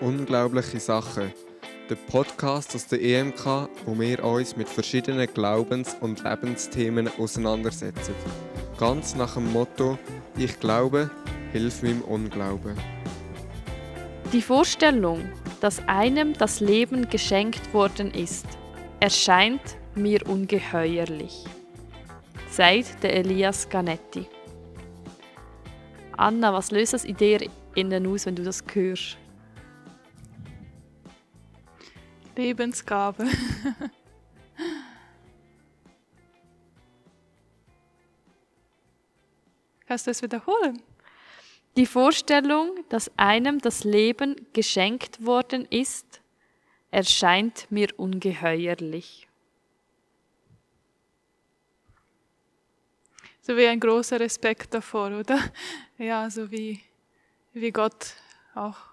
Unglaubliche Sachen. Der Podcast aus der EMK, wo wir uns mit verschiedenen Glaubens- und Lebensthemen auseinandersetzen. Ganz nach dem Motto: Ich glaube, hilf meinem Unglauben. Die Vorstellung, dass einem das Leben geschenkt worden ist, erscheint mir ungeheuerlich. Sagt der Elias Ganetti. Anna, was löst das Idee innen aus, wenn du das hörst? Lebensgabe. Kannst du es wiederholen? Die Vorstellung, dass einem das Leben geschenkt worden ist, erscheint mir ungeheuerlich. So wie ein großer Respekt davor, oder? Ja, so wie, wie Gott auch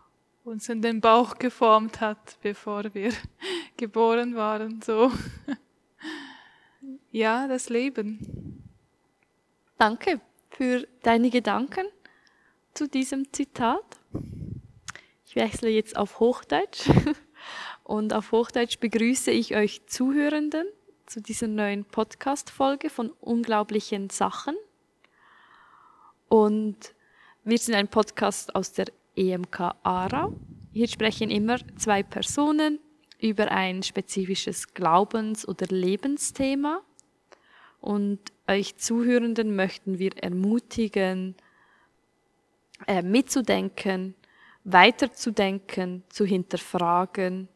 uns in den Bauch geformt hat, bevor wir geboren waren. So. Ja, das Leben. Danke für deine Gedanken zu diesem Zitat. Ich wechsle jetzt auf Hochdeutsch und auf Hochdeutsch begrüße ich euch Zuhörenden zu dieser neuen Podcast-Folge von Unglaublichen Sachen. Und wir sind ein Podcast aus der EMK Aarau. Hier sprechen immer zwei Personen über ein spezifisches Glaubens- oder Lebensthema. Und euch Zuhörenden möchten wir ermutigen, äh, mitzudenken, weiterzudenken, zu hinterfragen,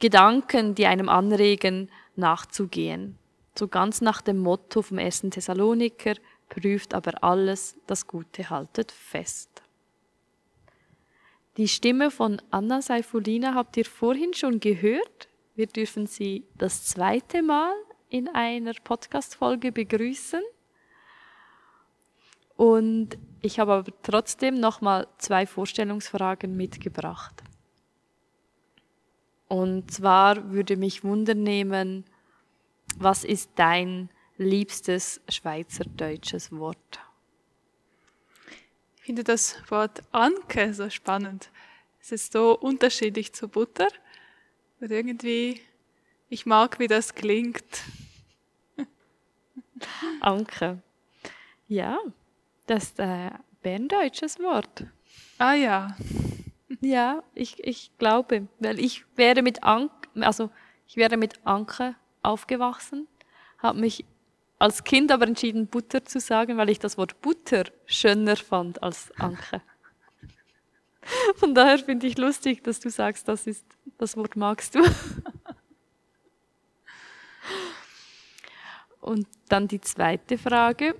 Gedanken, die einem anregen, nachzugehen. So ganz nach dem Motto vom ersten Thessaloniker, prüft aber alles, das Gute haltet fest. Die Stimme von Anna Seifulina habt ihr vorhin schon gehört. Wir dürfen sie das zweite Mal in einer Podcast-Folge begrüßen. Und ich habe aber trotzdem nochmal zwei Vorstellungsfragen mitgebracht. Und zwar würde mich wundern nehmen, was ist dein liebstes schweizerdeutsches Wort? Ich finde das Wort Anke so spannend. Es ist so unterschiedlich zu Butter. Und irgendwie, ich mag, wie das klingt. Anke. Ja, das ist ein berndeutsches Wort. Ah ja. Ja, ich, ich glaube, weil ich wäre mit Anke, also ich wäre mit Anke aufgewachsen, habe mich als Kind aber entschieden, Butter zu sagen, weil ich das Wort Butter schöner fand als Anke. Von daher finde ich lustig, dass du sagst, das ist das Wort magst du. Und dann die zweite Frage.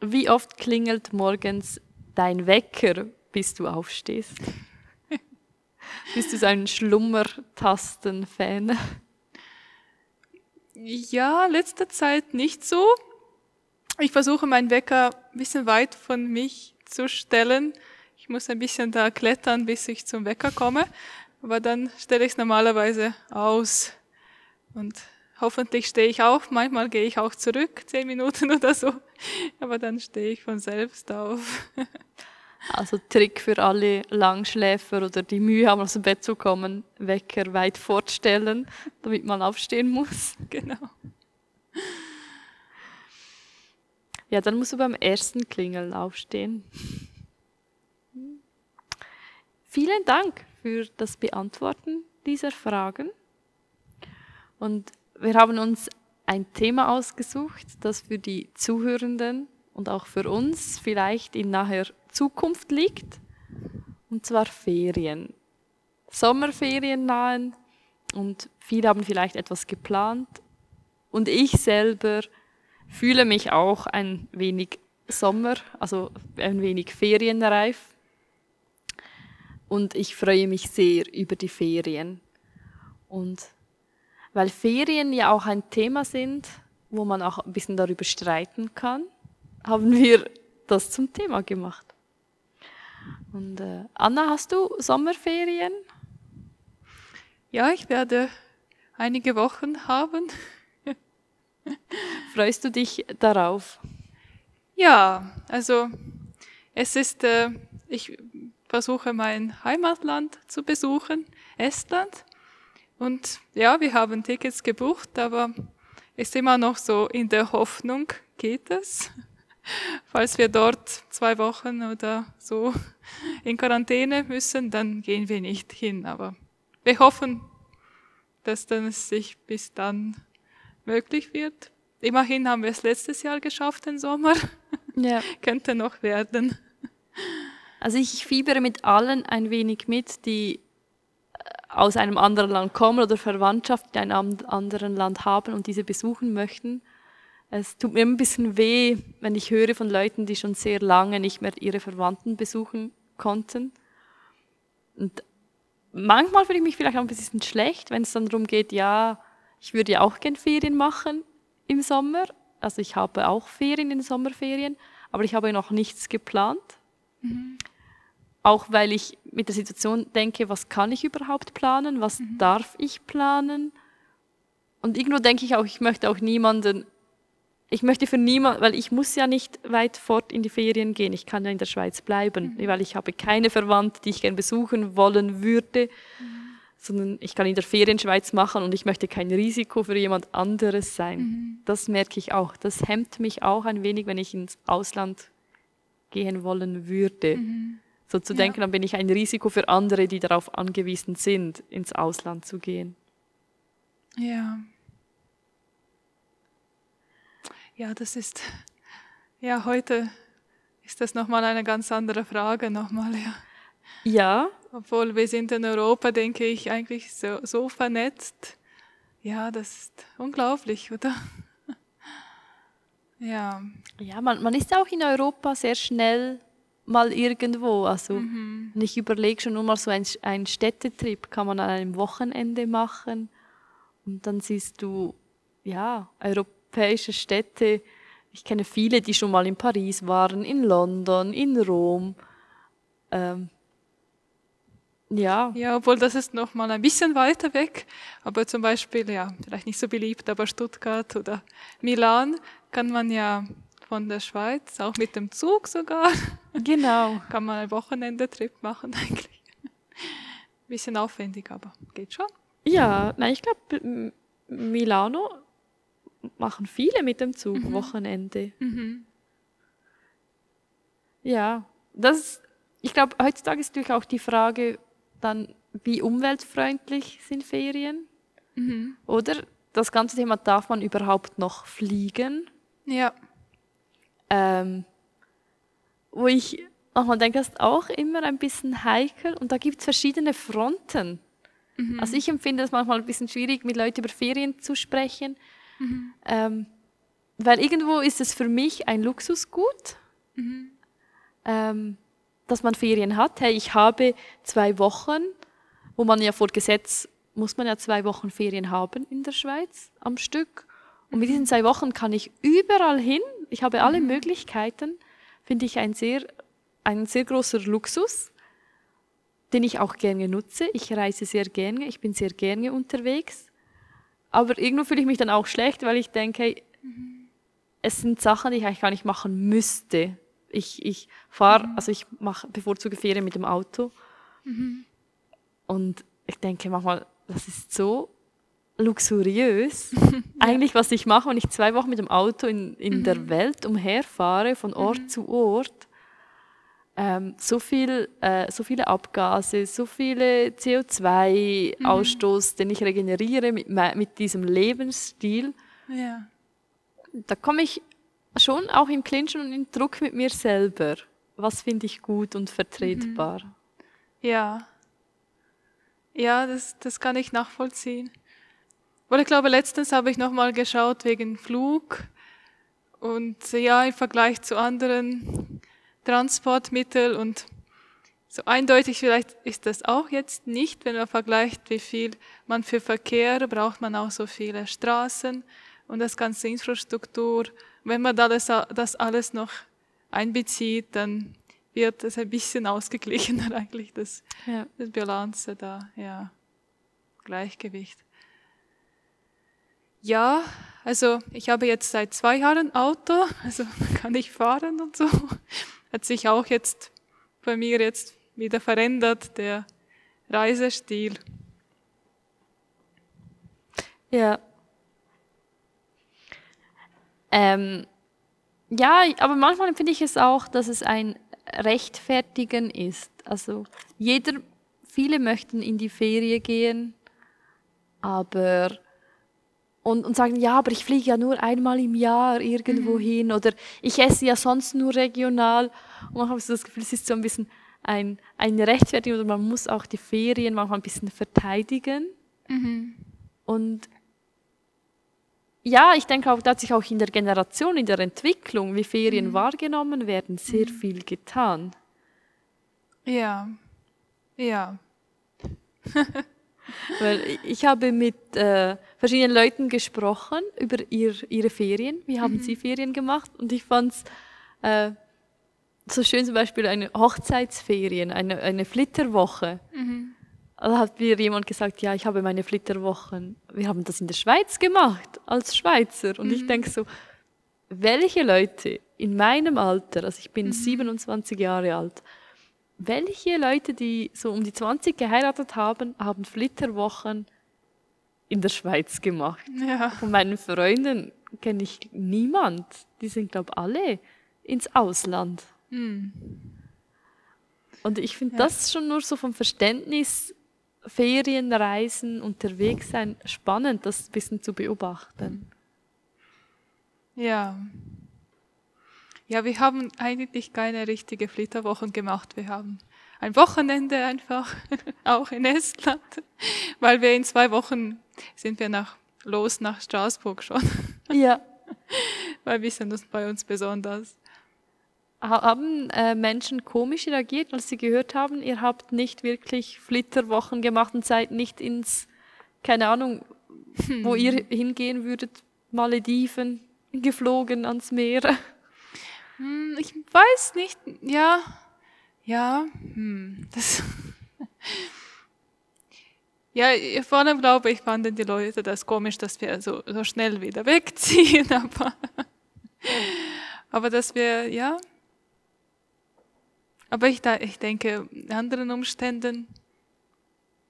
Wie oft klingelt morgens dein Wecker, bis du aufstehst? Bist du so ein Schlummertasten-Fan? Ja, letzter Zeit nicht so. Ich versuche meinen Wecker ein bisschen weit von mich zu stellen. Ich muss ein bisschen da klettern, bis ich zum Wecker komme. Aber dann stelle ich es normalerweise aus. Und hoffentlich stehe ich auf. Manchmal gehe ich auch zurück, zehn Minuten oder so. Aber dann stehe ich von selbst auf. Also Trick für alle Langschläfer oder die Mühe haben, aus dem Bett zu kommen, Wecker weit fortstellen, damit man aufstehen muss. Genau. Ja, dann musst du beim ersten Klingeln aufstehen. Vielen Dank für das Beantworten dieser Fragen. Und wir haben uns ein Thema ausgesucht, das für die Zuhörenden und auch für uns vielleicht in naher Zukunft liegt. Und zwar Ferien. Sommerferien nahen und viele haben vielleicht etwas geplant. Und ich selber fühle mich auch ein wenig Sommer, also ein wenig ferienreif. Und ich freue mich sehr über die Ferien. Und weil Ferien ja auch ein Thema sind, wo man auch ein bisschen darüber streiten kann, haben wir das zum Thema gemacht. Und äh, Anna, hast du Sommerferien? Ja, ich werde einige Wochen haben. Freust du dich darauf? Ja, also es ist, äh, ich versuche mein Heimatland zu besuchen, Estland. Und ja, wir haben Tickets gebucht, aber ist immer noch so in der Hoffnung, geht es? Falls wir dort zwei Wochen oder so in Quarantäne müssen, dann gehen wir nicht hin. Aber wir hoffen, dass dann es sich bis dann möglich wird. Immerhin haben wir es letztes Jahr geschafft, den Sommer. Ja. Könnte noch werden. Also ich fiebere mit allen ein wenig mit, die äh, aus einem anderen Land kommen oder Verwandtschaft in einem anderen Land haben und diese besuchen möchten. Es tut mir ein bisschen weh, wenn ich höre von Leuten, die schon sehr lange nicht mehr ihre Verwandten besuchen konnten. Und manchmal fühle ich mich vielleicht auch ein bisschen schlecht, wenn es dann darum geht, ja, ich würde ja auch gern Ferien machen im Sommer. Also ich habe auch Ferien in den Sommerferien, aber ich habe noch nichts geplant. Mhm. Auch weil ich mit der Situation denke, was kann ich überhaupt planen, was mhm. darf ich planen. Und irgendwo denke ich auch, ich möchte auch niemanden, ich möchte für niemanden, weil ich muss ja nicht weit fort in die Ferien gehen, ich kann ja in der Schweiz bleiben, mhm. weil ich habe keine Verwandte, die ich gern besuchen wollen würde. Mhm sondern ich kann in der Ferienschweiz machen und ich möchte kein Risiko für jemand anderes sein. Mhm. Das merke ich auch. Das hemmt mich auch ein wenig, wenn ich ins Ausland gehen wollen würde. Mhm. So zu ja. denken, dann bin ich ein Risiko für andere, die darauf angewiesen sind, ins Ausland zu gehen. Ja. Ja, das ist, ja, heute ist das nochmal eine ganz andere Frage nochmal, ja. Ja, obwohl wir sind in Europa, denke ich, eigentlich so, so vernetzt. Ja, das ist unglaublich, oder? ja. Ja, man, man ist auch in Europa sehr schnell mal irgendwo. Also mhm. ich überlege schon nur mal so ein, ein Städtetrip kann man an einem Wochenende machen und dann siehst du ja europäische Städte. Ich kenne viele, die schon mal in Paris waren, in London, in Rom. Ähm, ja. Ja, obwohl das ist noch mal ein bisschen weiter weg. Aber zum Beispiel, ja, vielleicht nicht so beliebt, aber Stuttgart oder Milan kann man ja von der Schweiz, auch mit dem Zug sogar. Genau. kann man einen Wochenendetrip machen eigentlich. Bisschen aufwendig, aber geht schon. Ja, nein, ich glaube, Milano machen viele mit dem Zug mhm. Wochenende. Mhm. Ja, das, ich glaube, heutzutage ist natürlich auch die Frage, dann, wie umweltfreundlich sind Ferien? Mhm. Oder das ganze Thema, darf man überhaupt noch fliegen? Ja. Ähm, wo ich manchmal denke, das ist auch immer ein bisschen heikel und da gibt es verschiedene Fronten. Mhm. Also ich empfinde es manchmal ein bisschen schwierig, mit Leuten über Ferien zu sprechen, mhm. ähm, weil irgendwo ist es für mich ein Luxusgut. Mhm. Ähm, dass man Ferien hat. Hey, ich habe zwei Wochen, wo man ja vor Gesetz muss man ja zwei Wochen Ferien haben in der Schweiz am Stück. Und mit diesen zwei Wochen kann ich überall hin. Ich habe alle mhm. Möglichkeiten. Finde ich ein sehr, ein sehr großer Luxus, den ich auch gerne nutze. Ich reise sehr gerne, ich bin sehr gerne unterwegs. Aber irgendwo fühle ich mich dann auch schlecht, weil ich denke, hey, mhm. es sind Sachen, die ich eigentlich gar nicht machen müsste. Ich, ich fahre, mhm. also ich mache bevorzuge Ferien mit dem Auto. Mhm. Und ich denke manchmal, das ist so luxuriös. ja. Eigentlich, was ich mache, wenn ich zwei Wochen mit dem Auto in, in mhm. der Welt umherfahre, von Ort mhm. zu Ort. Ähm, so, viel, äh, so viele Abgase, so viele CO2-Ausstoß, mhm. den ich regeneriere mit, mit diesem Lebensstil. Ja. Da komme ich schon auch im Clinch und im Druck mit mir selber. Was finde ich gut und vertretbar? Mhm. Ja. Ja, das, das kann ich nachvollziehen. Weil ich glaube, letztens habe ich nochmal geschaut wegen Flug. Und ja, im Vergleich zu anderen Transportmitteln und so eindeutig vielleicht ist das auch jetzt nicht, wenn man vergleicht, wie viel man für Verkehr braucht, man auch so viele Straßen und das ganze Infrastruktur wenn man das, das alles noch einbezieht, dann wird es ein bisschen ausgeglichener eigentlich, das, ja. das Balance da, ja, Gleichgewicht. Ja, also ich habe jetzt seit zwei Jahren Auto, also kann ich fahren und so. Hat sich auch jetzt bei mir jetzt wieder verändert, der Reisestil. Ja. Ähm, ja, aber manchmal finde ich es auch, dass es ein Rechtfertigen ist. Also jeder, viele möchten in die Ferie gehen, aber und, und sagen, ja, aber ich fliege ja nur einmal im Jahr irgendwo mhm. hin oder ich esse ja sonst nur regional. Und manchmal habe ich so das Gefühl, es ist so ein bisschen ein, ein Rechtfertigung oder man muss auch die Ferien manchmal ein bisschen verteidigen. Mhm. Und ja, ich denke auch, da hat sich auch in der Generation, in der Entwicklung, wie Ferien mhm. wahrgenommen werden, sehr mhm. viel getan. Ja, ja. Weil ich habe mit äh, verschiedenen Leuten gesprochen über ihr, ihre Ferien. Wie haben mhm. sie Ferien gemacht? Und ich fand es äh, so schön, zum Beispiel eine Hochzeitsferien, eine, eine Flitterwoche. Mhm. Da hat mir jemand gesagt, ja, ich habe meine Flitterwochen, wir haben das in der Schweiz gemacht, als Schweizer. Und mhm. ich denke so, welche Leute in meinem Alter, also ich bin mhm. 27 Jahre alt, welche Leute, die so um die 20 geheiratet haben, haben Flitterwochen in der Schweiz gemacht? Ja. Von meinen Freunden kenne ich niemand. Die sind, glaube ich, alle ins Ausland. Mhm. Und ich finde ja. das schon nur so vom Verständnis Ferienreisen, unterwegs sein, spannend, das ein bisschen zu beobachten. Ja. Ja, wir haben eigentlich keine richtige Flitterwochen gemacht. Wir haben ein Wochenende einfach, auch in Estland, weil wir in zwei Wochen sind wir nach, los nach Straßburg schon. Ja. War ein bisschen das bei uns besonders. Haben äh, Menschen komisch reagiert, als sie gehört haben, ihr habt nicht wirklich Flitterwochen gemacht und seid nicht ins, keine Ahnung, hm. wo ihr hingehen würdet, Malediven, geflogen ans Meer? Hm, ich weiß nicht, ja, ja, hm, das. Ja, vor allem glaube ich, fanden die Leute das komisch, dass wir so, so schnell wieder wegziehen, aber, aber dass wir, ja, aber ich, ich denke, in anderen Umständen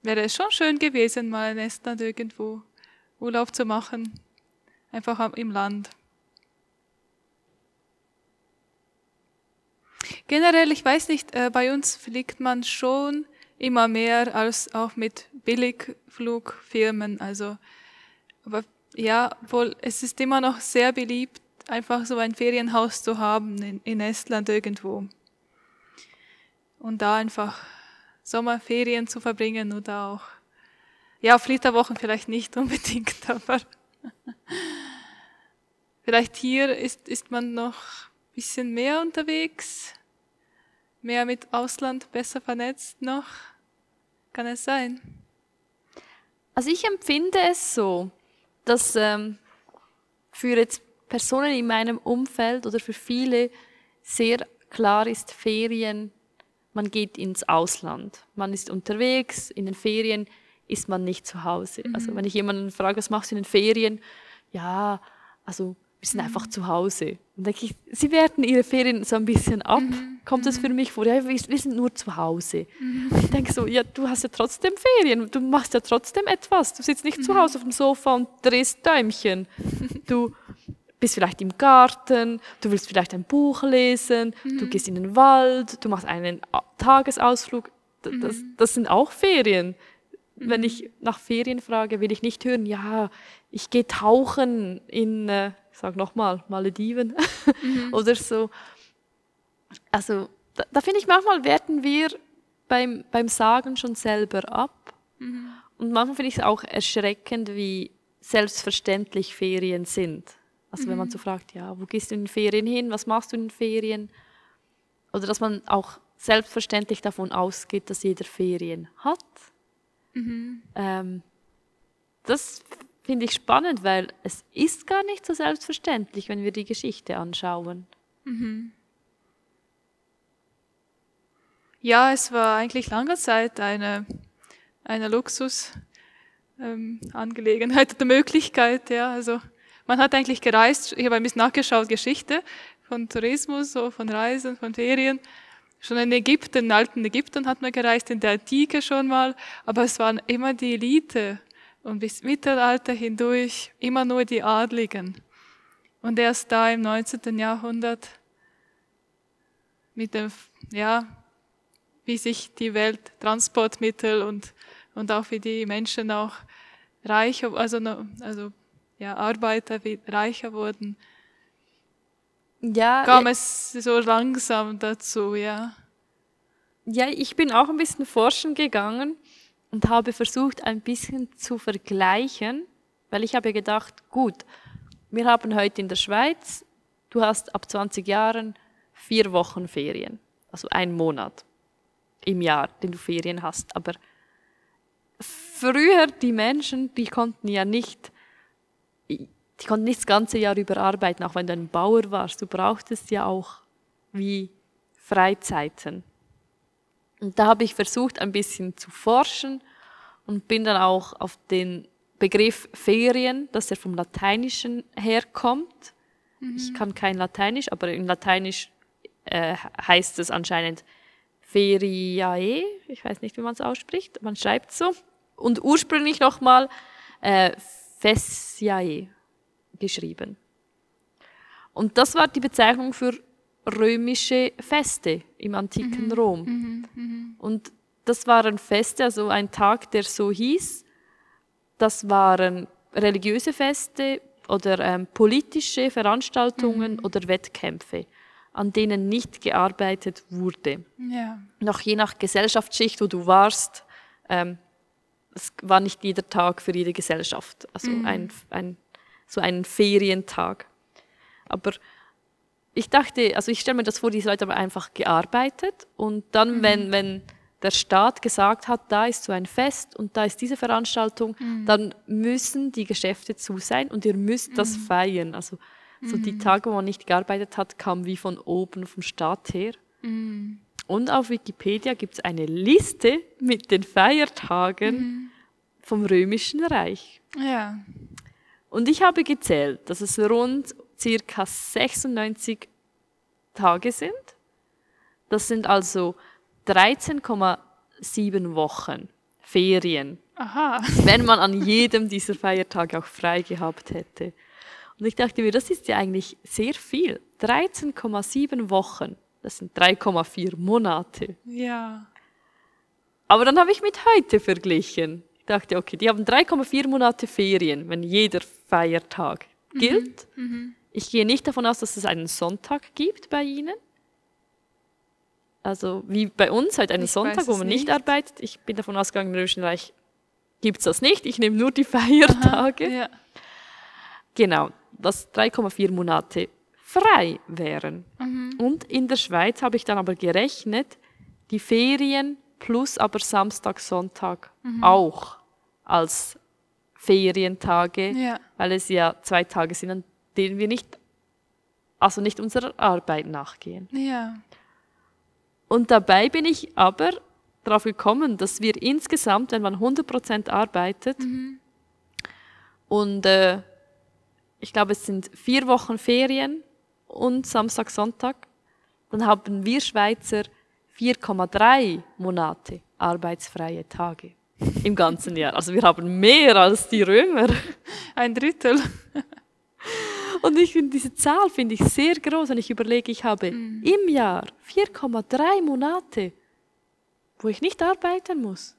wäre es schon schön gewesen, mal in Estland irgendwo Urlaub zu machen. Einfach im Land. Generell, ich weiß nicht, äh, bei uns fliegt man schon immer mehr als auch mit Billigflugfirmen. Also, aber ja, wohl, es ist immer noch sehr beliebt, einfach so ein Ferienhaus zu haben in, in Estland irgendwo und da einfach Sommerferien zu verbringen oder auch, ja, Flitterwochen vielleicht nicht unbedingt, aber vielleicht hier ist, ist man noch ein bisschen mehr unterwegs, mehr mit Ausland besser vernetzt noch. Kann es sein? Also ich empfinde es so, dass ähm, für jetzt Personen in meinem Umfeld oder für viele sehr klar ist, Ferien man geht ins Ausland. Man ist unterwegs, in den Ferien ist man nicht zu Hause. Mhm. Also wenn ich jemanden frage, was machst du in den Ferien? Ja, also wir sind mhm. einfach zu Hause. Und denke ich, sie werten ihre Ferien so ein bisschen ab. Mhm. Kommt das für mhm. mich vor? Ja, wir, wir sind nur zu Hause. Mhm. Ich denke so, ja, du hast ja trotzdem Ferien. Du machst ja trotzdem etwas. Du sitzt nicht zu mhm. Hause auf dem Sofa und drehst Däumchen. Du bist vielleicht im Garten, du willst vielleicht ein Buch lesen, mhm. du gehst in den Wald, du machst einen Tagesausflug. Das, mhm. das sind auch Ferien. Mhm. Wenn ich nach Ferien frage, will ich nicht hören, ja, ich gehe tauchen in, äh, ich sag nochmal, Malediven mhm. oder so. Also da, da finde ich, manchmal werten wir beim, beim Sagen schon selber ab. Mhm. Und manchmal finde ich es auch erschreckend, wie selbstverständlich Ferien sind. Also mhm. wenn man mhm. so fragt, ja, wo gehst du in den Ferien hin, was machst du in den Ferien? Oder dass man auch selbstverständlich davon ausgeht, dass jeder Ferien hat. Mhm. Ähm, das finde ich spannend, weil es ist gar nicht so selbstverständlich, wenn wir die Geschichte anschauen. Mhm. Ja, es war eigentlich lange Zeit eine, eine Luxusangelegenheit ähm, oder Möglichkeit, ja, also man hat eigentlich gereist, ich habe ein bisschen nachgeschaut, Geschichte von Tourismus, so von Reisen, von Ferien. schon in Ägypten, in alten Ägypten hat man gereist, in der Antike schon mal, aber es waren immer die Elite und bis Mittelalter hindurch immer nur die Adligen. Und erst da im 19. Jahrhundert mit dem, ja, wie sich die Welt, Transportmittel und, und auch wie die Menschen auch reicher, also, also ja, Arbeiter reicher wurden, ja, kam es so langsam dazu, ja. Ja, ich bin auch ein bisschen forschen gegangen und habe versucht, ein bisschen zu vergleichen, weil ich habe gedacht, gut, wir haben heute in der Schweiz, du hast ab 20 Jahren vier Wochen Ferien, also ein Monat im Jahr, den du Ferien hast. Aber früher die Menschen, die konnten ja nicht, die konnten nicht das ganze Jahr über arbeiten, auch wenn du ein Bauer warst. Du brauchtest ja auch wie Freizeiten. Und da habe ich versucht, ein bisschen zu forschen und bin dann auch auf den Begriff Ferien, dass er vom Lateinischen herkommt. Mhm. Ich kann kein Lateinisch, aber in Lateinisch äh, heißt es anscheinend Feriae. Ich weiß nicht, wie man es ausspricht. Man schreibt so. Und ursprünglich nochmal äh, Fessiae geschrieben. Und das war die Bezeichnung für römische Feste im antiken mhm. Rom. Mhm. Mhm. Und das waren Feste, also ein Tag, der so hieß. Das waren religiöse Feste oder ähm, politische Veranstaltungen mhm. oder Wettkämpfe, an denen nicht gearbeitet wurde. Ja. Noch je nach Gesellschaftsschicht, wo du warst, ähm, es war nicht jeder Tag für jede Gesellschaft, also mhm. ein, ein, so ein Ferientag. Aber ich dachte, also ich stelle mir das vor, diese Leute haben einfach gearbeitet und dann, mhm. wenn, wenn der Staat gesagt hat, da ist so ein Fest und da ist diese Veranstaltung, mhm. dann müssen die Geschäfte zu sein und ihr müsst mhm. das feiern. Also so die mhm. Tage, wo man nicht gearbeitet hat, kamen wie von oben vom Staat her. Mhm. Und auf Wikipedia gibt es eine Liste mit den Feiertagen mhm. vom Römischen Reich. Ja. Und ich habe gezählt, dass es rund circa 96 Tage sind. Das sind also 13,7 Wochen Ferien. Aha. Wenn man an jedem dieser Feiertage auch frei gehabt hätte. Und ich dachte mir, das ist ja eigentlich sehr viel. 13,7 Wochen. Das sind 3,4 Monate. Ja. Aber dann habe ich mit heute verglichen. Ich dachte, okay, die haben 3,4 Monate Ferien, wenn jeder Feiertag mhm. gilt. Mhm. Ich gehe nicht davon aus, dass es einen Sonntag gibt bei Ihnen. Also wie bei uns, halt einen ich Sonntag, wo man nicht. nicht arbeitet. Ich bin davon ausgegangen, im Römischen Reich gibt es das nicht. Ich nehme nur die Feiertage. Aha, ja. Genau, dass 3,4 Monate frei wären. Mhm. Und in der Schweiz habe ich dann aber gerechnet, die Ferien plus aber Samstag, Sonntag mhm. auch als Ferientage, ja. weil es ja zwei Tage sind, an denen wir nicht, also nicht unserer Arbeit nachgehen. Ja. Und dabei bin ich aber darauf gekommen, dass wir insgesamt, wenn man 100% arbeitet, mhm. und äh, ich glaube, es sind vier Wochen Ferien und Samstag, Sonntag, dann haben wir Schweizer 4,3 Monate arbeitsfreie Tage im ganzen Jahr. Also wir haben mehr als die Römer. Ein Drittel. Und ich finde diese Zahl finde ich sehr groß und ich überlege, ich habe mhm. im Jahr 4,3 Monate, wo ich nicht arbeiten muss.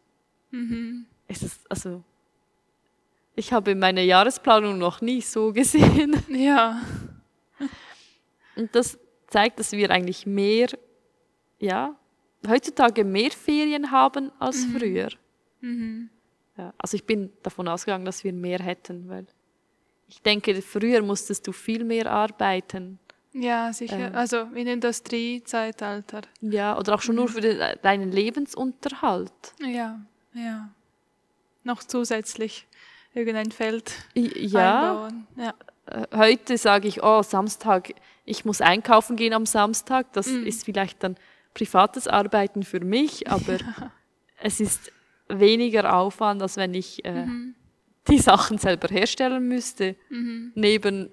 Mhm. Es ist also ich habe meine Jahresplanung noch nie so gesehen. Ja. Und das zeigt, dass wir eigentlich mehr, ja, heutzutage mehr Ferien haben als mhm. früher. Mhm. Ja, also ich bin davon ausgegangen, dass wir mehr hätten, weil ich denke, früher musstest du viel mehr arbeiten. Ja, sicher. Ähm, also in Industriezeitalter. Ja, oder auch schon mhm. nur für den, deinen Lebensunterhalt. Ja, ja. Noch zusätzlich irgendein Feld ja. einbauen. Ja. Äh, heute sage ich, oh, Samstag, ich muss einkaufen gehen am Samstag. Das mhm. ist vielleicht dann privates Arbeiten für mich, aber ja. es ist weniger Aufwand, als wenn ich äh, mhm die Sachen selber herstellen müsste, mhm. neben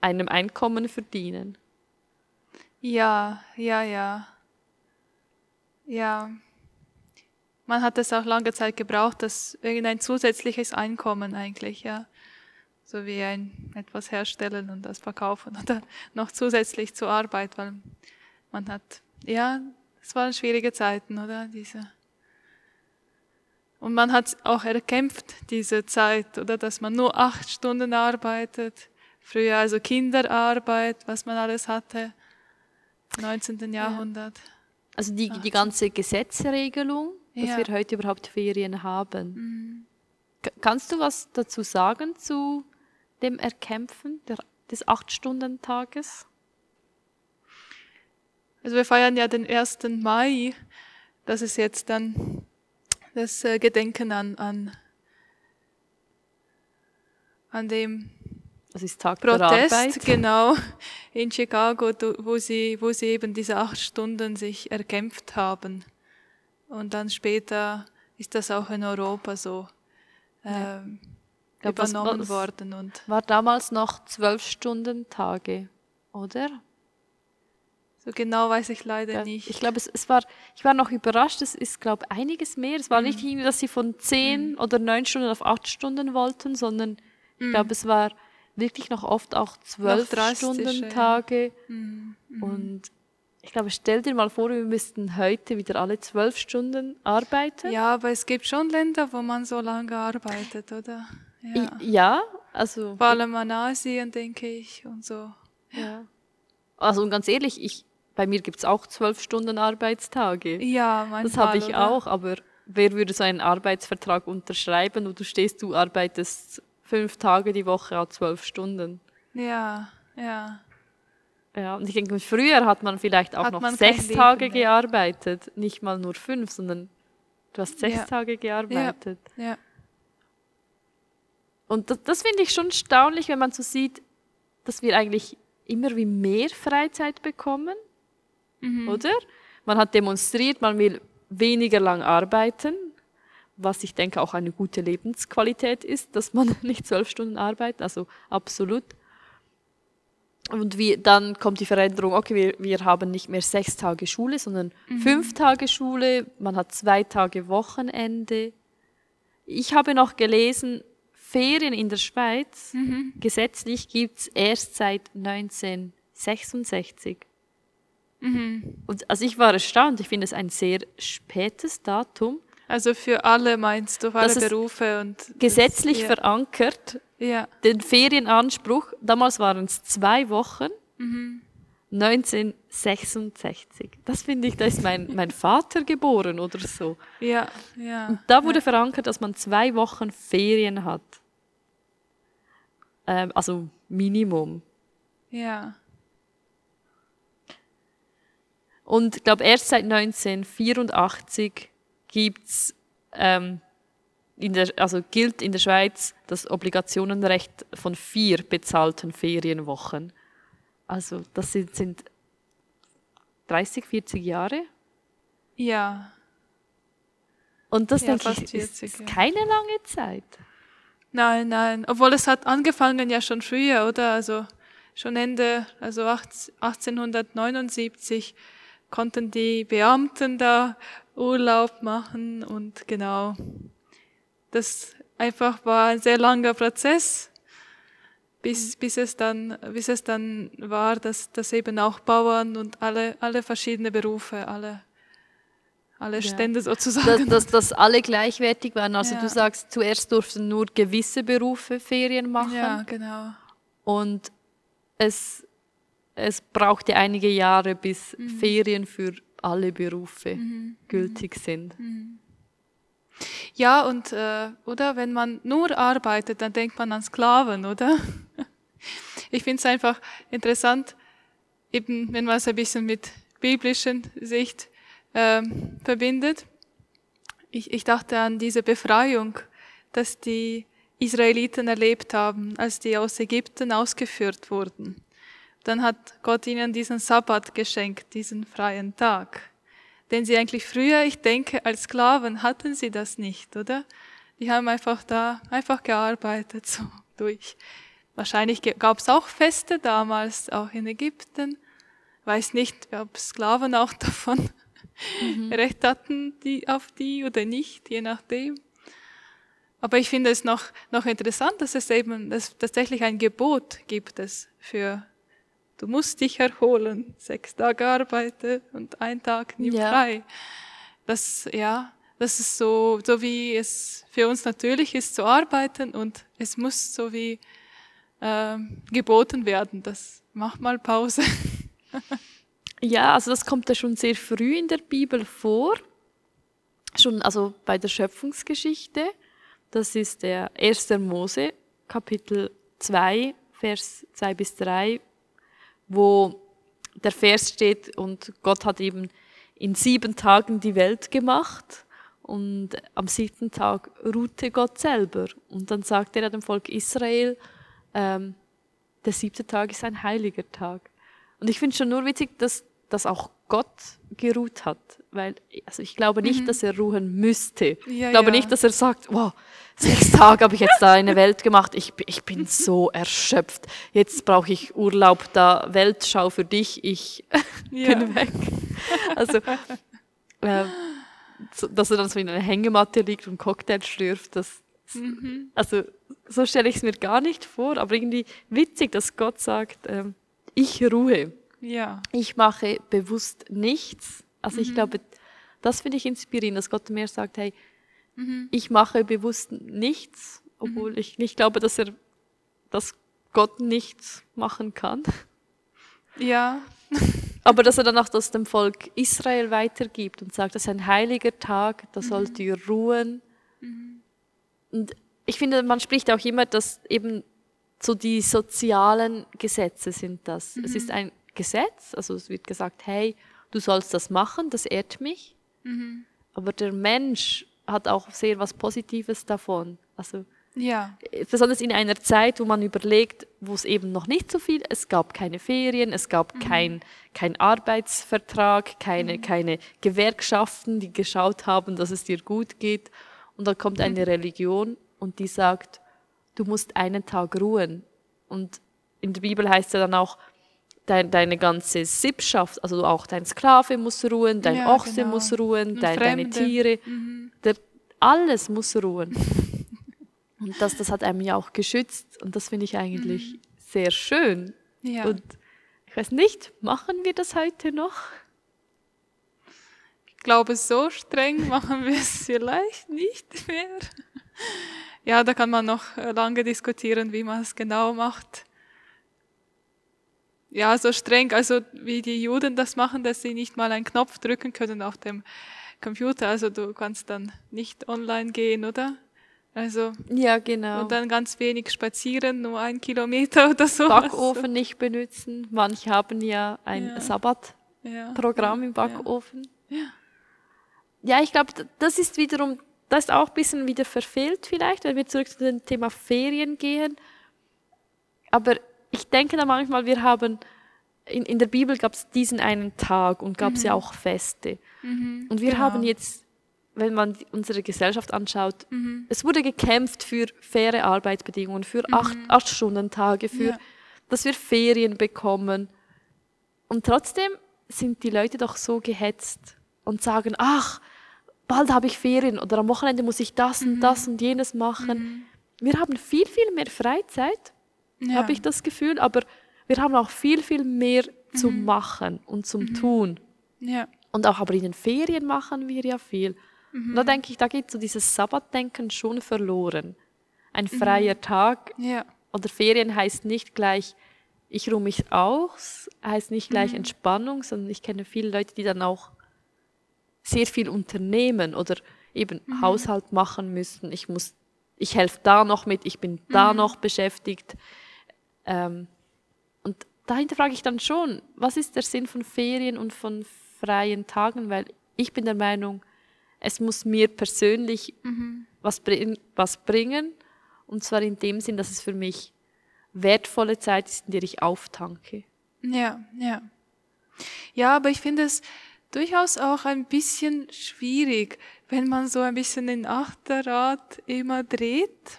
einem Einkommen verdienen. Ja, ja, ja. ja, man hat es auch lange Zeit gebraucht, das irgendein zusätzliches Einkommen eigentlich, ja. So wie ein etwas herstellen und das verkaufen oder noch zusätzlich zur Arbeit, weil man hat, ja, es waren schwierige Zeiten, oder? Diese. Und man hat auch erkämpft, diese Zeit, oder? Dass man nur acht Stunden arbeitet. Früher also Kinderarbeit, was man alles hatte. 19. Jahrhundert. Also die, die ganze Gesetzregelung, dass Ja. wir heute überhaupt Ferien haben. Mhm. Kannst du was dazu sagen zu dem Erkämpfen der, des Acht-Stunden-Tages? Also wir feiern ja den 1. Mai. Das ist jetzt dann das äh, Gedenken an, an, an dem Protest, genau, in Chicago, wo sie, wo sie eben diese acht Stunden sich erkämpft haben. Und dann später ist das auch in Europa so Ich glaub, was- übernommen was- worden. Und War damals noch Zwölf-Stunden-Tage, oder? So genau weiß ich leider Ja, nicht. Ich glaube, es, es war, ich war noch überrascht, es ist, glaube ich, einiges mehr. Es war Mhm. nicht irgendwie, dass sie von zehn oder neun Stunden auf acht Stunden wollten, sondern ich glaube, es war wirklich noch oft auch zwölf Stunden ja. Tage. Mhm. Und ich glaube, stell dir mal vor, wir müssten heute wieder alle zwölf Stunden arbeiten. Ja, aber es gibt schon Länder, wo man so lange arbeitet, oder? Ja. Ja also, Vor allem an Asien, denke ich, und so. ja. also und ganz ehrlich, ich, bei mir gibt es auch zwölf Stunden Arbeitstage. Ja, Das manchmal. habe ich oder? auch, aber wer würde so einen Arbeitsvertrag unterschreiben, wo du stehst, du arbeitest fünf Tage die Woche auch zwölf Stunden? Ja, ja. Ja, und ich denke, früher hat man vielleicht auch Hat noch sechs Leben Tage mehr. gearbeitet, nicht mal nur fünf, sondern du hast sechs Ja. Tage gearbeitet. Ja. Und das, das finde ich schon erstaunlich, wenn man so sieht, dass wir eigentlich immer wie mehr Freizeit bekommen, Mhm. oder? Man hat demonstriert, man will weniger lang arbeiten, was ich denke auch eine gute Lebensqualität ist, dass man nicht zwölf Stunden arbeitet, also absolut. Und wie, dann kommt die Veränderung, okay, wir, wir haben nicht mehr sechs Tage Schule, sondern fünf Tage Schule, man hat zwei Tage Wochenende. Ich habe noch gelesen, Ferien in der Schweiz, gesetzlich gibt's erst seit 1966. Und also ich war erstaunt, ich finde es ein sehr spätes Datum, Also für alle meinst du, für alle Das Berufe und das- gesetzlich ja, verankert, ja. den Ferienanspruch, damals waren es zwei Wochen, 1966. Das finde ich, da ist mein, mein Vater geboren oder so. Ja, ja. Da wurde verankert, dass man zwei Wochen Ferien hat. Ähm, also Minimum. Ja. Und ich glaube, erst seit 1984 gibt's, ähm, in der, also gilt in der Schweiz das Obligationenrecht von vier bezahlten Ferienwochen. Also das sind, sind 30, 40 Jahre. Ja. Und das Ja, denke ich, ist, 40, ist ja. keine lange Zeit. Nein, nein. Obwohl es hat angefangen ja schon früher, oder? Also schon Ende, also 18 1879 konnten die Beamten da Urlaub machen und genau. Das einfach war ein sehr langer Prozess, bis, bis es dann, bis es dann war, dass, dass eben auch Bauern und alle, alle verschiedene Berufe, alle, alle Ja. Stände Dass, sozusagen. dass, dass alle gleichwertig waren. Also Ja. du sagst, zuerst durften nur gewisse Berufe Ferien machen. ja, genau. Und es, es brauchte einige Jahre, bis Mhm. Ferien für alle Berufe gültig sind. Ja, und äh, oder wenn man nur arbeitet, dann denkt man an Sklaven, oder? Ich finde es einfach interessant, eben wenn man es ein bisschen mit biblischen Sicht ähm, verbindet. Ich, ich dachte an diese Befreiung, dass die Israeliten erlebt haben, als die aus Ägypten ausgeführt wurden. Dann hat Gott ihnen diesen Sabbat geschenkt, diesen freien Tag. Den sie eigentlich früher, ich denke, als Sklaven hatten sie das nicht, oder? Die haben einfach da, einfach gearbeitet, so durch. Wahrscheinlich gab es auch Feste damals, auch in Ägypten. Weiß nicht, ob Sklaven auch davon mhm. Recht hatten die auf die oder nicht, je nachdem. Aber ich finde es noch, noch interessant, dass es eben dass tatsächlich ein Gebot gibt es für, du musst dich erholen, sechs Tage arbeite und ein Tag nimm ja. frei. Das, ja, das ist so, so wie es für uns natürlich ist zu arbeiten und es muss so wie äh, geboten werden, das mach mal Pause. ja, also das kommt ja schon sehr früh in der Bibel vor, schon also bei der Schöpfungsgeschichte das ist der 1. Mose, Kapitel 2, Vers 2 bis 3, wo der Vers steht, und Gott hat eben in sieben Tagen die Welt gemacht und am siebten Tag ruhte Gott selber. Und dann sagt er dem Volk Israel, ähm, der siebte Tag ist ein heiliger Tag. Und ich finde schon nur witzig, dass, dass auch Gott geruht hat. Weil, also ich glaube nicht, mhm. dass er ruhen müsste. Ja, ich glaube ja. nicht, dass er sagt, wow, sechs Tage habe ich jetzt da eine Welt gemacht, ich, ich bin so erschöpft. Jetzt brauche ich Urlaub, da Weltschau für dich, ich ja. bin weg. Also, äh, so, dass er dann so in einer Hängematte liegt und Cocktail schlürft, das, mhm. also so stelle ich es mir gar nicht vor, aber irgendwie witzig, dass Gott sagt, äh, ich ruhe. Ja. Ich mache bewusst nichts. Also mhm. ich glaube, das finde ich inspirierend, dass Gott mir sagt, hey, mhm. ich mache bewusst nichts, obwohl mhm. ich nicht glaube, dass er, dass Gott nichts machen kann. Ja. Aber dass er dann auch das dem Volk Israel weitergibt und sagt, das ist ein heiliger Tag, da sollt mhm. ihr ruhen. Mhm. Und ich finde, man spricht auch immer, dass eben so die sozialen Gesetze sind das. Es ist ein Gesetz, also es wird gesagt, hey, du sollst das machen, das ehrt mich. Mhm. Aber der Mensch hat auch sehr was Positives davon. Also ja. besonders in einer Zeit, wo man überlegt, wo es eben noch nicht so viel, es gab keine Ferien, es gab mhm. kein, kein Arbeitsvertrag, keine, mhm. keine Gewerkschaften, die geschaut haben, dass es dir gut geht. Und dann kommt eine mhm. Religion und die sagt, du musst einen Tag ruhen. Und in der Bibel heißt es ja dann auch, dein, deine ganze Sippschaft, also auch dein Sklave muss ruhen, dein ja, Ochse genau. muss ruhen, dein, deine Tiere, mhm. der, alles muss ruhen. und das, das hat einem ja auch geschützt und das finde ich eigentlich mhm. sehr schön. Ja. Und ich weiß nicht, machen wir das heute noch? Ich glaube, so streng machen wir es vielleicht nicht mehr. Ja, da kann man noch lange diskutieren, wie man es genau macht ja, so streng, also wie die Juden das machen, dass sie nicht mal einen Knopf drücken können auf dem Computer. Also du kannst dann nicht online gehen, oder? Also ja, genau. Und dann ganz wenig spazieren, nur ein Kilometer oder so. Backofen nicht benutzen. Manche haben ja ein ja. Sabbatprogramm ja. im Backofen. Ja, ja ich glaube, das ist wiederum, das ist auch ein bisschen wieder verfehlt vielleicht, wenn wir zurück zu dem Thema Ferien gehen. Aber ich denke da manchmal, wir haben, in, in der Bibel gab es diesen einen Tag und gab es mhm. ja auch Feste. Mhm, und wir genau. haben jetzt, wenn man unsere Gesellschaft anschaut, mhm. es wurde gekämpft für faire Arbeitsbedingungen, für mhm. acht, acht Stunden Tage, für, ja. dass wir Ferien bekommen. Und trotzdem sind die Leute doch so gehetzt und sagen, ach, bald habe ich Ferien oder am Wochenende muss ich das und mhm. das und jenes machen. Mhm. Wir haben viel, viel mehr Freizeit ja. habe ich das Gefühl. Aber wir haben auch viel, viel mehr mhm. zu machen und zum mhm. Tun. Ja. Und auch aber in den Ferien machen wir ja viel. Mhm. Und da denke ich, da geht so dieses Sabbatdenken schon verloren. Ein mhm. freier Tag ja. oder Ferien heißt nicht gleich, ich ruhe mich aus, heißt nicht gleich mhm. Entspannung, sondern ich kenne viele Leute, die dann auch sehr viel unternehmen oder eben mhm. Haushalt machen müssen. Ich muss, ich helfe da noch mit, ich bin da noch beschäftigt. Ähm, und dahinter frage ich dann schon, was ist der Sinn von Ferien und von freien Tagen? Weil ich bin der Meinung, es muss mir persönlich mhm. was, bring, was bringen. Und zwar in dem Sinn, dass es für mich wertvolle Zeit ist, in der ich auftanke. Ja, ja. Ja, aber ich finde es durchaus auch ein bisschen schwierig, wenn man so ein bisschen in Achterrad immer dreht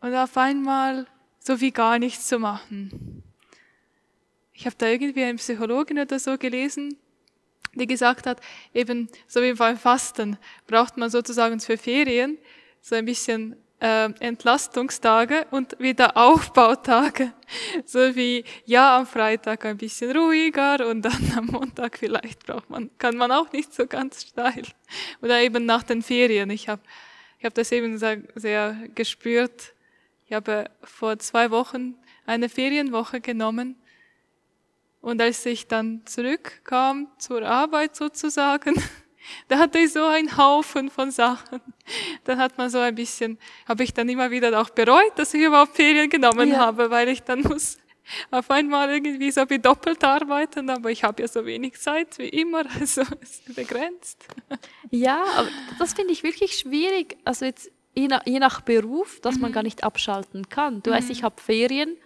und auf einmal so wie gar nichts zu machen. Ich habe da irgendwie einen Psychologin oder so gelesen, die gesagt hat, eben so wie beim Fasten braucht man sozusagen für Ferien so ein bisschen äh, Entlastungstage und wieder Aufbautage. So wie, ja, am Freitag ein bisschen ruhiger und dann am Montag vielleicht braucht man, kann man auch nicht so ganz steil. Oder eben nach den Ferien. Ich habe ich hab das eben sehr gespürt. Ich habe vor zwei Wochen eine Ferienwoche genommen und als ich dann zurückkam zur Arbeit sozusagen, da hatte ich so einen Haufen von Sachen. Dann hat man so ein bisschen, habe ich dann immer wieder auch bereut, dass ich überhaupt Ferien genommen ja. habe, weil ich dann muss auf einmal irgendwie so wie doppelt arbeiten, aber ich habe ja so wenig Zeit wie immer, also es ist begrenzt. Ja, aber das finde ich wirklich schwierig. Also jetzt je nach, je nach Beruf, dass mhm. man gar nicht abschalten kann. Du mhm. weißt, ich habe Ferien,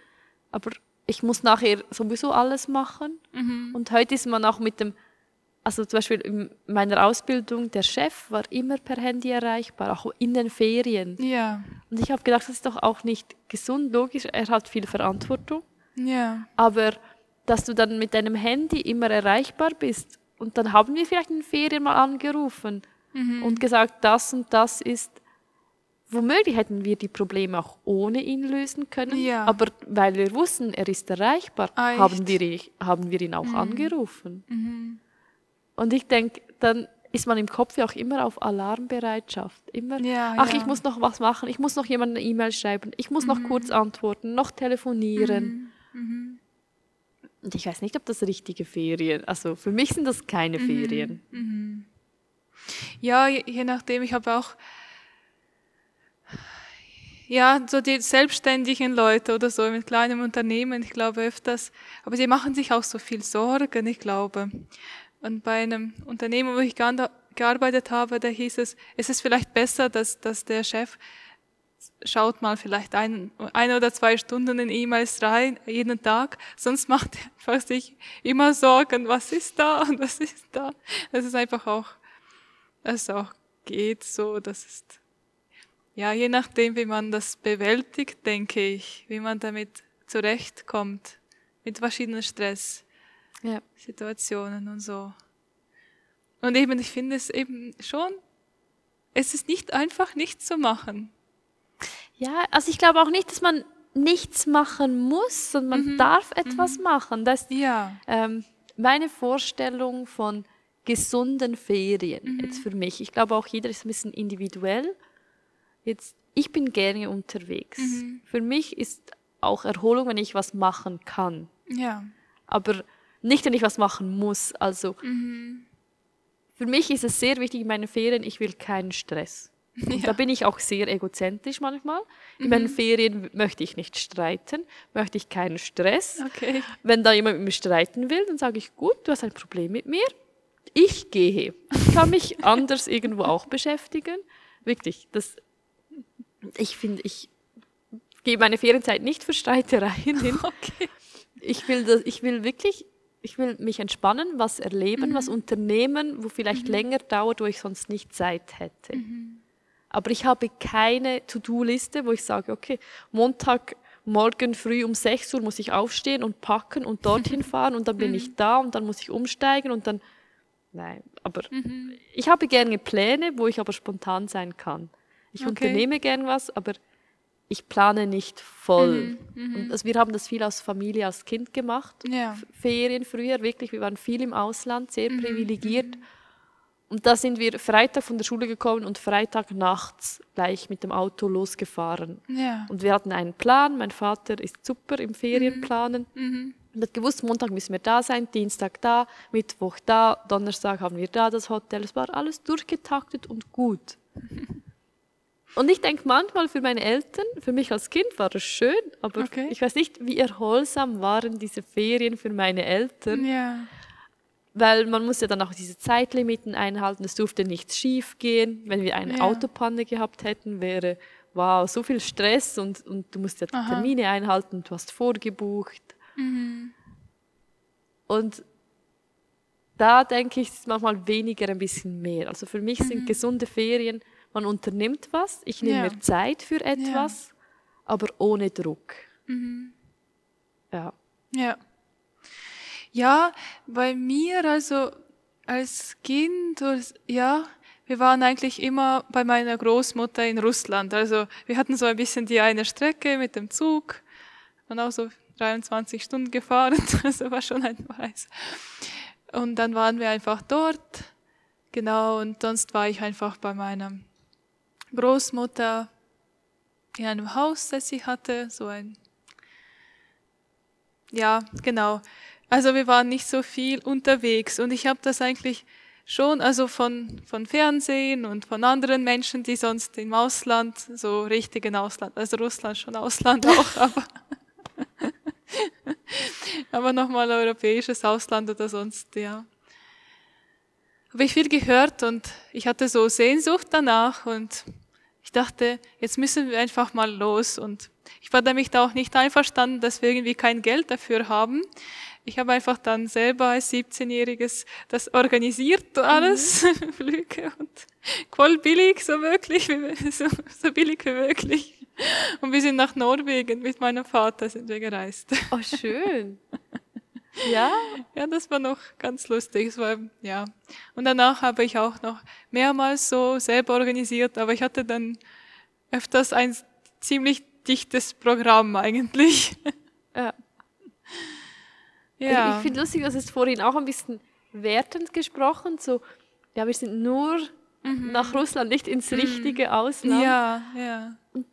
aber ich muss nachher sowieso alles machen. Mhm. Und heute ist man auch mit dem, also zum Beispiel in meiner Ausbildung, der Chef war immer per Handy erreichbar, auch in den Ferien. Ja. Und ich habe gedacht, das ist doch auch nicht gesund, logisch, er hat viel Verantwortung. Ja. Aber dass du dann mit deinem Handy immer erreichbar bist und dann haben wir vielleicht in den Ferien mal angerufen mhm. und gesagt, das und das ist Womöglich hätten wir die Probleme auch ohne ihn lösen können, ja. aber weil wir wussten, er ist erreichbar, ah, haben wir, haben wir ihn auch mhm. angerufen. Mhm. Und ich denke, dann ist man im Kopf ja auch immer auf Alarmbereitschaft. Immer, ja, ach, ja. ich muss noch was machen, ich muss noch jemandem eine E-Mail schreiben, ich muss mhm. noch kurz antworten, noch telefonieren. Mhm. Mhm. Und ich weiß nicht, ob das richtige Ferien, also für mich sind das keine mhm. Ferien. Ja, je, je nachdem, ich habe auch ja, so die selbstständigen Leute oder so mit kleinem Unternehmen, ich glaube öfters, aber sie machen sich auch so viel Sorgen, ich glaube. Und bei einem Unternehmen, wo ich gearbeitet habe, da hieß es, es ist vielleicht besser, dass, dass der Chef schaut mal vielleicht ein, ein oder zwei Stunden in E-Mails rein, jeden Tag, sonst macht er einfach sich immer Sorgen, was ist da und was ist da. Das ist einfach auch, das auch geht so, das ist ja, je nachdem, wie man das bewältigt, denke ich, wie man damit zurechtkommt, mit verschiedenen Stresssituationen ja. und so. Und eben, ich finde es eben schon, es ist nicht einfach, nichts zu machen. Ja, also ich glaube auch nicht, dass man nichts machen muss, sondern man mhm. darf etwas mhm. machen. Das ist ja. ähm, meine Vorstellung von gesunden Ferien mhm. jetzt für mich. Ich glaube auch jeder ist ein bisschen individuell. Jetzt, ich bin gerne unterwegs. Mhm. Für mich ist auch Erholung, wenn ich was machen kann. Ja. Aber nicht, wenn ich was machen muss. Also mhm. für mich ist es sehr wichtig in meinen Ferien, ich will keinen Stress. Ja. da bin ich auch sehr egozentrisch manchmal. In mhm. meinen Ferien möchte ich nicht streiten, möchte ich keinen Stress. Okay. Wenn da jemand mit mir streiten will, dann sage ich, gut, du hast ein Problem mit mir. Ich gehe. Ich kann mich anders irgendwo auch beschäftigen. Wirklich, das ich finde, ich gebe meine Ferienzeit nicht für Streitereien hin. Okay. Ich will, das, ich will wirklich, ich will mich entspannen, was erleben, mhm. was unternehmen, wo vielleicht mhm. länger dauert, wo ich sonst nicht Zeit hätte. Mhm. Aber ich habe keine To-Do-Liste, wo ich sage, okay, Montag morgen früh um 6 Uhr muss ich aufstehen und packen und dorthin fahren und dann bin ich mhm. da und dann muss ich umsteigen und dann. Nein, aber mhm. ich habe gerne Pläne, wo ich aber spontan sein kann. Ich okay. unternehme gern was, aber ich plane nicht voll. Mhm, und also wir haben das viel als Familie, als Kind gemacht. Ja. Ferien früher, wirklich, wir waren viel im Ausland, sehr mhm. privilegiert. Und da sind wir Freitag von der Schule gekommen und Freitag nachts gleich mit dem Auto losgefahren. Ja. Und wir hatten einen Plan. Mein Vater ist super im Ferienplanen. Mhm. mhm. Und hat gewusst, Montag müssen wir da sein, Dienstag da, Mittwoch da, Donnerstag haben wir da das Hotel. Es war alles durchgetaktet und gut. Und ich denke manchmal für meine Eltern, für mich als Kind war das schön, aber okay. ich weiß nicht, wie erholsam waren diese Ferien für meine Eltern. Ja. Weil man muss ja dann auch diese Zeitlimiten einhalten, es durfte nichts schief gehen. Wenn wir eine ja. Autopanne gehabt hätten, wäre wow, so viel Stress und, und du musst ja die Aha. Termine einhalten, du hast vorgebucht. Mhm. Und da denke ich, ist manchmal weniger ein bisschen mehr. Also für mich sind mhm. gesunde Ferien man unternimmt was, ich nehme ja. mir Zeit für etwas, ja. aber ohne Druck. Mhm. Ja. Ja. Ja, bei mir, also als Kind, ja, wir waren eigentlich immer bei meiner Großmutter in Russland. Also wir hatten so ein bisschen die eine Strecke mit dem Zug und auch so 23 Stunden gefahren. Also war schon ein Reis. Und dann waren wir einfach dort. Genau, und sonst war ich einfach bei meiner Großmutter in einem Haus, das sie hatte, so ein, ja, genau. Also wir waren nicht so viel unterwegs und ich habe das eigentlich schon, also von, von Fernsehen und von anderen Menschen, die sonst im Ausland, so richtigen Ausland, also Russland schon Ausland auch, aber, aber nochmal europäisches Ausland oder sonst, ja. Habe ich viel gehört und ich hatte so Sehnsucht danach und ich dachte, jetzt müssen wir einfach mal los und ich war damit auch nicht einverstanden, dass wir irgendwie kein Geld dafür haben. Ich habe einfach dann selber als 17-Jähriges das organisiert alles, mhm. Flüge und voll billig, so wirklich, so, so billig wie möglich. Und wir sind nach Norwegen mit meinem Vater sind wir gereist. Oh, schön. Ja? Ja, das war noch ganz lustig. Es war, ja. Und danach habe ich auch noch mehrmals so selber organisiert, aber ich hatte dann öfters ein ziemlich dichtes Programm eigentlich. Ja. Ja. Ich finde lustig, dass es vorhin auch ein bisschen wertend gesprochen, so, ja, wir sind nur mhm. nach Russland, nicht ins mhm. richtige Ausland. Ja, ja. Und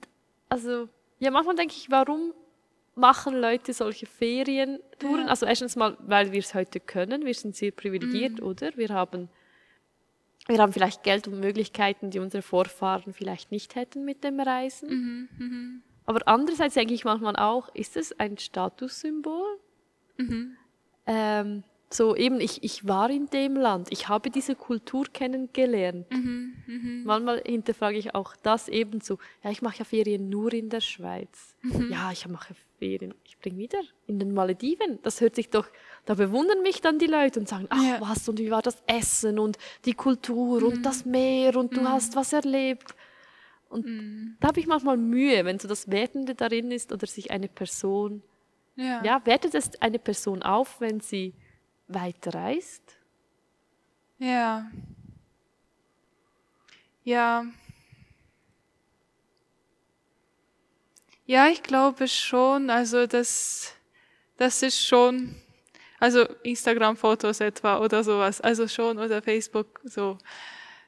also, ja, manchmal denke ich, warum machen Leute solche Ferientouren? Ja. Also erstens mal, weil wir es heute können, wir sind sehr privilegiert, mhm. oder? Wir haben, wir haben vielleicht Geld und Möglichkeiten, die unsere Vorfahren vielleicht nicht hätten mit dem Reisen. Mhm. Mhm. Aber andererseits denke ich manchmal auch, ist es ein Statussymbol? Mhm. Ähm, so eben, ich, ich war in dem Land, ich habe diese Kultur kennengelernt. Mhm, mh. Manchmal hinterfrage ich auch das ebenso. Ja, ich mache ja Ferien nur in der Schweiz. Mhm. Ja, ich mache Ferien, ich bringe wieder in den Malediven. Das hört sich doch, da bewundern mich dann die Leute und sagen, ach ja. was, und wie war das Essen und die Kultur mhm. und das Meer und du mhm. hast was erlebt. Und mhm. da habe ich manchmal Mühe, wenn so das Wertende darin ist oder sich eine Person ja. ja, wertet es eine Person auf, wenn sie weit reist? Ja. Ja. Ja, ich glaube schon. Also das, das ist schon, also Instagram-Fotos etwa oder sowas. Also schon oder Facebook so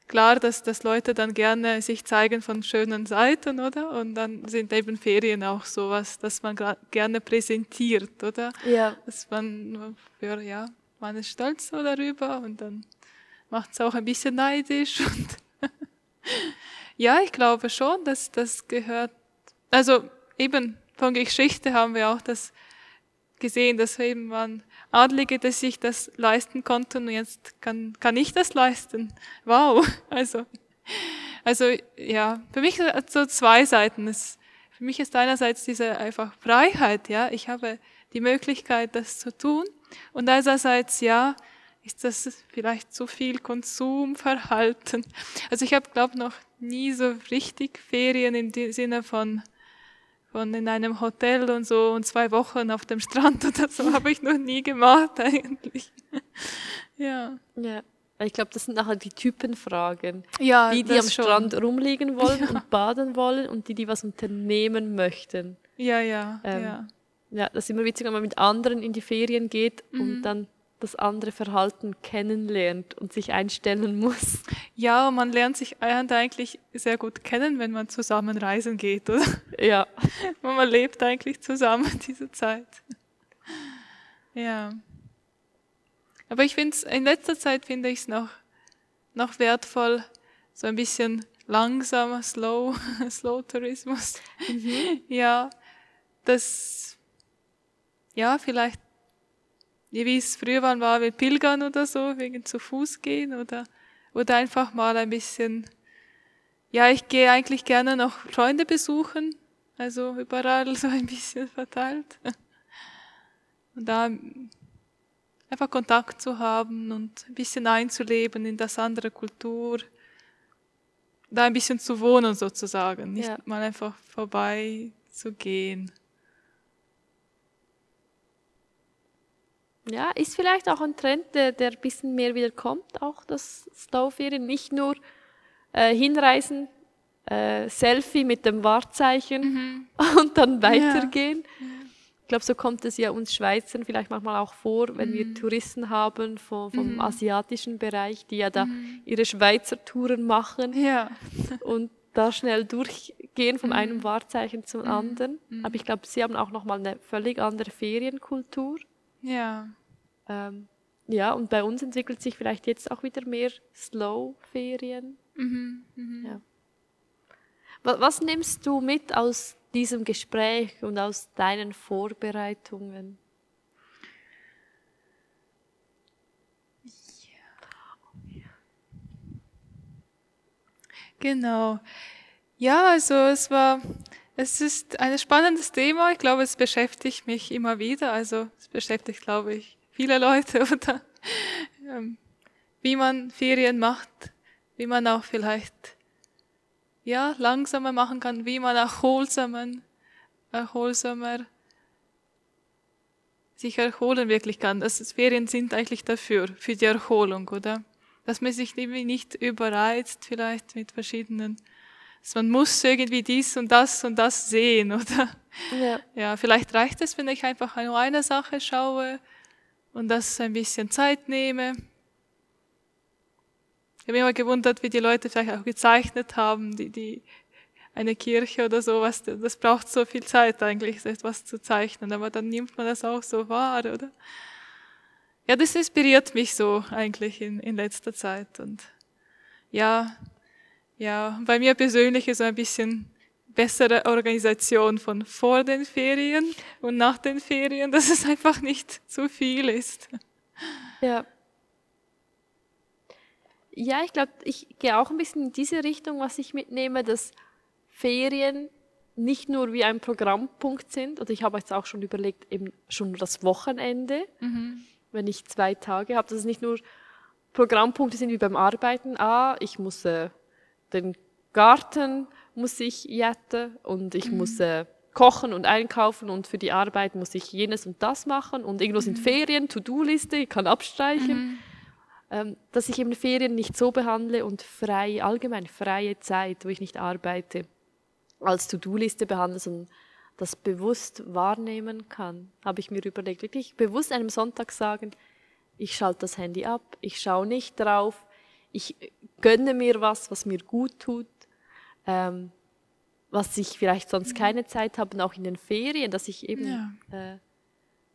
klar, dass, dass Leute dann gerne sich zeigen von schönen Seiten, oder? Und dann sind eben Ferien auch sowas, dass man gerne präsentiert, oder? Ja. Dass man, für, ja, man ist stolz so darüber und dann macht es auch ein bisschen neidisch. Und ja, ich glaube schon, dass das gehört, also eben von Geschichte haben wir auch das gesehen, dass eben man Adlige, dass sich das leisten konnten und jetzt kann, kann ich das leisten. Wow. Also, also, ja, für mich hat so zwei Seiten. Es, für mich ist einerseits diese einfach Freiheit, ja. Ich habe die Möglichkeit, das zu tun. Und andererseits, ja, ist das vielleicht zu viel Konsumverhalten. Also ich habe, glaube noch nie so richtig Ferien im Sinne von von in einem Hotel und so und zwei Wochen auf dem Strand oder so habe ich noch nie gemacht eigentlich. ja. Ja. Ich glaube, das sind nachher die Typenfragen. Ja, die, die am schon. Strand rumliegen wollen ja. und baden wollen und die, die was unternehmen möchten. Ja, ja, ähm, ja. Ja, das ist immer witzig, wenn man mit anderen in die Ferien geht mhm. und dann das andere Verhalten kennenlernt und sich einstellen muss. Ja, man lernt sich eigentlich sehr gut kennen, wenn man zusammen reisen geht, oder? Ja. man lebt eigentlich zusammen diese Zeit. Ja. Aber ich finde es, in letzter Zeit finde ich es noch, noch wertvoll, so ein bisschen langsamer, slow, slow Tourismus. Mhm. Ja, das, ja, vielleicht wie es früher war mit Pilgern oder so, wegen zu Fuß gehen oder, oder einfach mal ein bisschen, ja, ich gehe eigentlich gerne noch Freunde besuchen, also überall so ein bisschen verteilt. Und da einfach Kontakt zu haben und ein bisschen einzuleben in das andere Kultur, da ein bisschen zu wohnen sozusagen, nicht ja. mal einfach vorbei zu gehen. Ja, ist vielleicht auch ein Trend, der, der ein bisschen mehr wieder kommt, auch das Stauferien. Nicht nur äh, hinreisen, äh, Selfie mit dem Wahrzeichen Mhm. und dann weitergehen. Ich glaube, so kommt es ja uns Schweizern vielleicht manchmal auch vor, wenn Mhm. wir Touristen haben vom, vom asiatischen Bereich, die ja da ihre Schweizer Touren machen Ja. und da schnell durchgehen Mhm. von einem Wahrzeichen zum anderen. Aber ich glaube, sie haben auch nochmal eine völlig andere Ferienkultur. Ja. Ähm, ja, und bei uns entwickelt sich vielleicht jetzt auch wieder mehr Slow-Ferien. Mhm. Mhm. Ja. Wa- Was nimmst du mit aus diesem Gespräch und aus deinen Vorbereitungen? Genau. Ja, also es war, es ist ein spannendes Thema. Ich glaube, es beschäftigt mich immer wieder. Also es beschäftigt, glaube ich, viele Leute oder ähm, wie man Ferien macht, wie man auch vielleicht ja langsamer machen kann, wie man erholsamer, erholsamer sich erholen wirklich kann. Das ist, Ferien sind eigentlich dafür, für die Erholung, oder? Dass man sich irgendwie nicht überreizt, vielleicht mit verschiedenen, dass man muss irgendwie dies und das und das sehen, oder? Ja. Ja, vielleicht reicht es, wenn ich einfach nur eine Sache schaue und das ein bisschen Zeit nehme. Ich habe mich immer gewundert, wie die Leute vielleicht auch gezeichnet haben, die, die, eine Kirche oder sowas, das braucht so viel Zeit eigentlich, etwas zu zeichnen, aber dann nimmt man das auch so wahr, oder? Ja, das inspiriert mich so eigentlich in, in letzter Zeit und ja, ja, bei mir persönlich ist so ein bisschen bessere Organisation von vor den Ferien und nach den Ferien, dass es einfach nicht zu viel ist. Ja. Ja, ich glaube, ich gehe auch ein bisschen in diese Richtung, was ich mitnehme, dass Ferien nicht nur wie ein Programmpunkt sind, oder ich habe jetzt auch schon überlegt, eben schon das Wochenende, wenn ich zwei Tage habe, dass es nicht nur Programmpunkte sind wie beim Arbeiten. Ah, ich muss äh, den Garten muss ich jetten und ich muss äh, kochen und einkaufen und für die Arbeit muss ich jenes und das machen und irgendwo sind Ferien, To-Do-Liste, ich kann abstreichen. Ähm, dass ich eben Ferien nicht so behandle und frei, allgemein freie Zeit, wo ich nicht arbeite, als To-Do-Liste behandle, sondern das bewusst wahrnehmen kann, habe ich mir überlegt. Wirklich bewusst einem Sonntag sagen, ich schalte das Handy ab, ich schaue nicht drauf, ich gönne mir was, was mir gut tut, ähm, was ich vielleicht sonst keine Zeit habe, und auch in den Ferien, dass ich eben Ja. äh,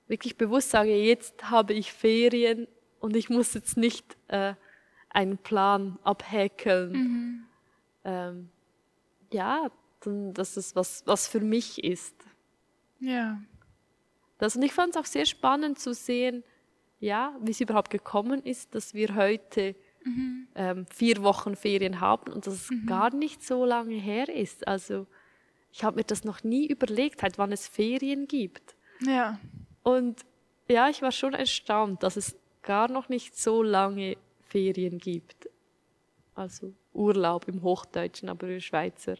wirklich bewusst sage, jetzt habe ich Ferien und ich muss jetzt nicht äh, einen Plan abhäkeln. Ähm, ja, dann, dass es was, was für mich ist. Ja. Das, und ich fand es auch sehr spannend zu sehen, ja, wie es überhaupt gekommen ist, dass wir heute ähm, vier Wochen Ferien haben und dass es gar nicht so lange her ist. Also ich habe mir das noch nie überlegt, halt, wann es Ferien gibt. Ja. Und ja, ich war schon erstaunt, dass es gar noch nicht so lange Ferien gibt. Also Urlaub im Hochdeutschen, aber wir Schweizer,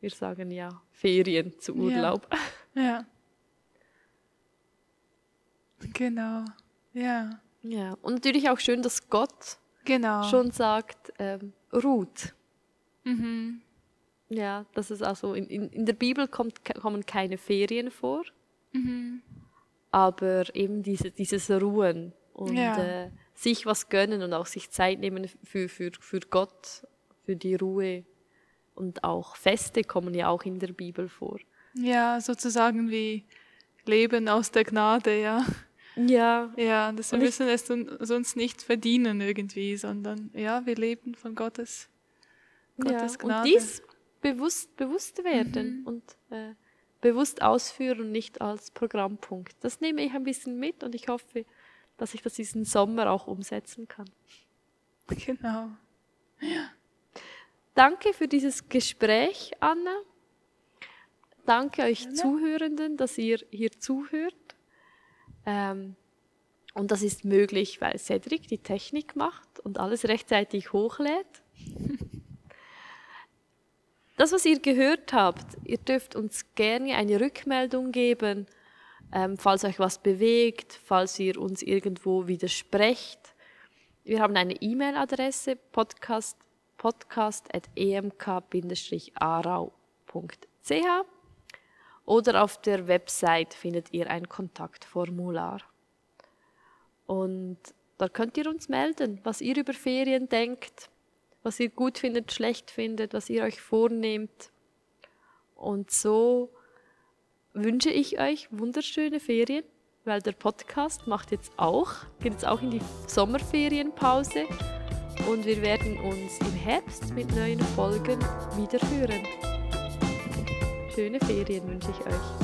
wir sagen ja Ferien zu Urlaub. Ja. Genau. Ja. Ja, und natürlich auch schön, dass Gott Genau. schon sagt, ähm, ruht. Mhm. Ja, dass es also in, in, in der Bibel kommt, kommen keine Ferien vor, Mhm. aber eben diese, dieses Ruhen und Ja. äh, sich was gönnen und auch sich Zeit nehmen für, für, für Gott, für die Ruhe. Und auch Feste kommen ja auch in der Bibel vor. Ja, sozusagen wie Leben aus der Gnade, ja. Ja, Ja, das wir Und ich- müssen es sonst nicht verdienen irgendwie, sondern ja, wir leben von Gottes, ja. Gottes und Gnade. dies bewusst, bewusst werden und äh, bewusst ausführen und nicht als Programmpunkt. Das nehme ich ein bisschen mit und ich hoffe, dass ich das diesen Sommer auch umsetzen kann. Genau. Danke für dieses Gespräch, Anna. Danke euch Zuhörenden, dass ihr hier zuhört. Ähm, und das ist möglich, weil Cedric die Technik macht und alles rechtzeitig hochlädt. Das, was ihr gehört habt, ihr dürft uns gerne eine Rückmeldung geben, ähm, falls euch was bewegt, falls ihr uns irgendwo widersprecht. Wir haben eine E-Mail-Adresse podcast, podcast.emk-arau.ch oder auf der Website findet ihr ein Kontaktformular. Und da könnt ihr uns melden, was ihr über Ferien denkt, was ihr gut findet, schlecht findet, was ihr euch vornehmt. Und so wünsche ich euch wunderschöne Ferien, weil der Podcast macht jetzt auch, geht jetzt auch in die Sommerferienpause und wir werden uns im Herbst mit neuen Folgen wiederhören. Schöne Ferien wünsche ich euch.